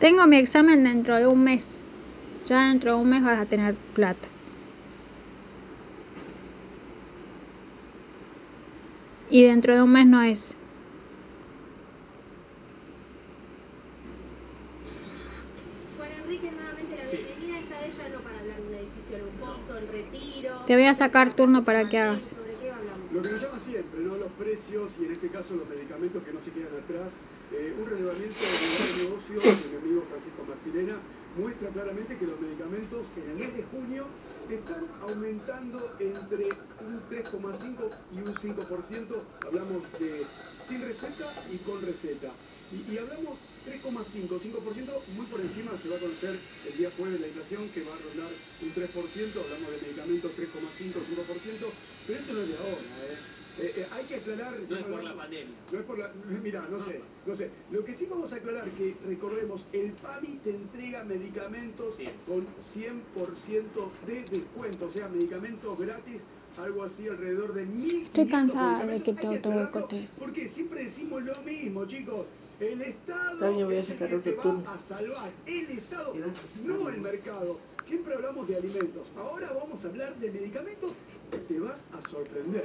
Tengo mi examen dentro de un mes. Ya dentro de un mes vas a tener plata. Y dentro de un mes no es. Juan Enrique, nuevamente la bienvenida. Esta vez ya no para hablar de un edificio lujoso, el retiro. Te voy a sacar turno para que hagas. Lo que nos llama siempre, ¿no? Los precios y en este caso los medicamentos que no se quedan atrás. Eh, un relevamiento del negocio de mi amigo Francisco Marfilena muestra claramente que los medicamentos en el mes de junio están aumentando entre un 3,5 y un 5%. Hablamos de sin receta y con receta. Y, y hablamos 3,5, 5%, muy por encima se va a conocer el día jueves la inflación que va a rondar un 3%, hablamos de medicamentos 3,5, 5%, pero esto no es de ahora, ¿eh? Eh, eh, hay que aclarar... No es por la pandemia. No es por la... Mira, no sé, no sé. Lo que sí vamos a aclarar que, recordemos, el PAMI te entrega medicamentos Sí. con 100% de descuento, o sea, medicamentos gratis, algo así alrededor de 1.500 Estoy cansada de que te autoboicotees. Porque siempre decimos lo mismo, chicos. El Estado También voy a es el sacar que te va a salvar. El Estado, no sacar, el mercado. Siempre hablamos de alimentos. Ahora vamos a hablar de medicamentos. Te vas a sorprender.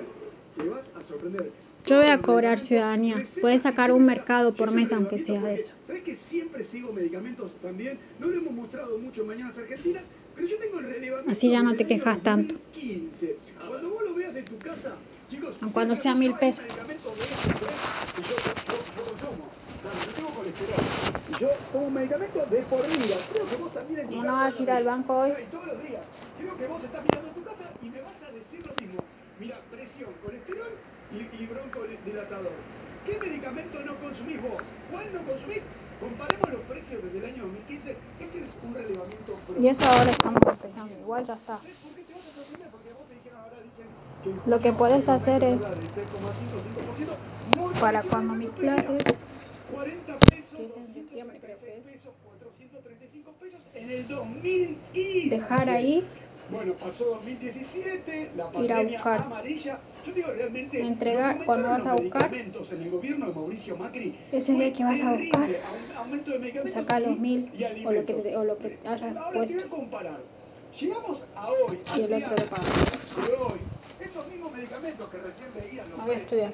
Te vas a sorprender. Yo voy a cobrar ciudadanía. Puedes sacar un mercado por mes, un aunque sea relevamiento eso. ¿Sabes que siempre sigo medicamentos también? No lo hemos mostrado mucho en Mañanas Argentinas, pero yo tengo el Así ya no te quejas tanto. 2015. Cuando vos lo veas de tu casa, chicos, Aun cuando sea mil pesos. yo, tomo medicamento de por vida. Creo que vos también en tu ¿Cómo no vas a ir al banco hoy? todos los días. Creo que vos estás mirando tu casa y me vas a decir lo mismo. Mira, presión, colesterol y, y broncodilatador. ¿Qué medicamento no consumís vos? ¿Cuál no consumís? Comparemos los precios desde el año 2015. Este es un relevamiento Y eso ahora estamos empezando. Igual ya está. Lo que aumento hacer es, va a dar el 3,5-5%, muy para cuando mis clases, 40 pesos, que es en septiembre creo que 236 es, pesos, 435 pesos en el 2015. dejar ahí, Bueno, pasó 2017, la Ir a pandemia buscar. amarilla. Yo digo, realmente, Entregar- cuando vas a buscar, en el gobierno de Mauricio Macri ese fue día que vas a buscar, aumento de medicamentos sacar los y- mil y o lo que, o lo que hayas Ahora te voy a puesto. comparar. Llegamos a hoy, Y el otro lo de hoy. Esos mismos medicamentos que recién veían los a precios,